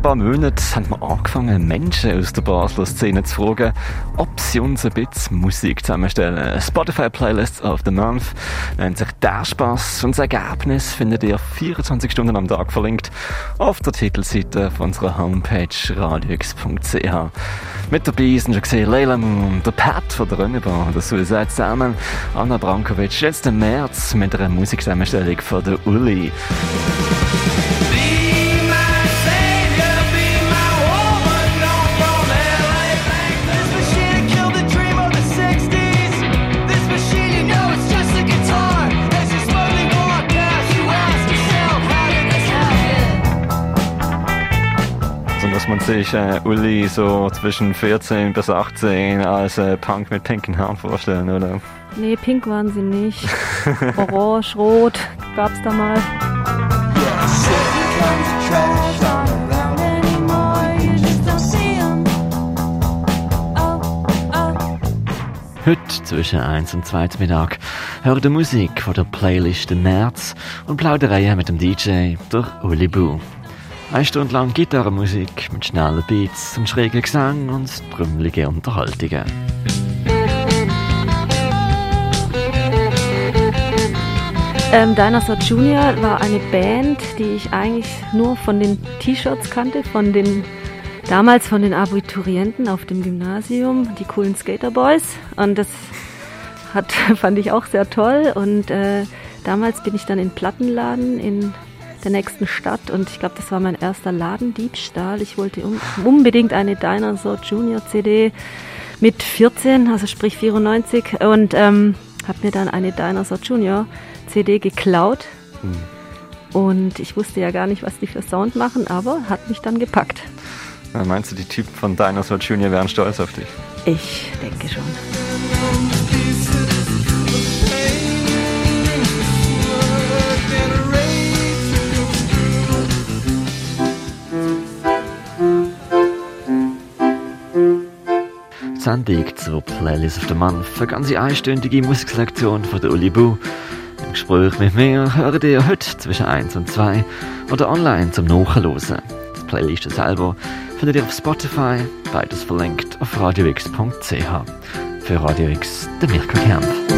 Vor ein paar Monaten haben wir angefangen, Menschen aus der Basler Szene zu fragen, ob sie uns ein bisschen Musik zusammenstellen. Spotify Playlists of the Month nennt sich der Spaß und das Ergebnis findet ihr 24 Stunden am Tag verlinkt auf der Titelseite von unserer Homepage radiox.ch. Mit dabei sind schon gesehen Leila Moon, der Pat von der Rönnebar, der Suicide Salmon, Anna Brankovic, jetzt im März mit einer Musikzusammenstellung von der Uli. Man sich äh, Uli so zwischen 14 bis 18 als äh, Punk mit pinken Haaren vorstellen, oder? Nee, pink waren sie nicht. Orange, rot gab's da mal. Heute zwischen 1 und 2 Mittag hören die Musik von der Playlist im März und Plaudereien mit dem DJ durch Uli Bu. Eine Stunde lang Gitarrenmusik mit schnellen Beats und schrägen Gesang und trümmelige Unterhaltungen. Ähm, Dinosaur Junior war eine Band, die ich eigentlich nur von den T-Shirts kannte, von den damals von den Abiturienten auf dem Gymnasium, die coolen Skater Boys. Und das hat, fand ich auch sehr toll. Und äh, damals bin ich dann in Plattenladen in der nächsten Stadt und ich glaube, das war mein erster Ladendiebstahl. Ich wollte um, unbedingt eine Dinosaur Junior CD mit 14, also sprich 94 und ähm, habe mir dann eine Dinosaur Junior CD geklaut. Und ich wusste ja gar nicht, was die für Sound machen, aber hat mich dann gepackt. Meinst du, die Typen von Dinosaur Junior wären stolz auf dich? Ich denke schon. Sendung zur Playlist of the Month, eine ganze einstündige Musikselektion von der Uli Bu. Im Gespräch mit mir hört ihr heute zwischen 1 und 2 oder online zum Nachhören. Die Playlist selber findet ihr auf Spotify, beides verlinkt auf radiox.ch. Für Radio X, der Mirko Kempf.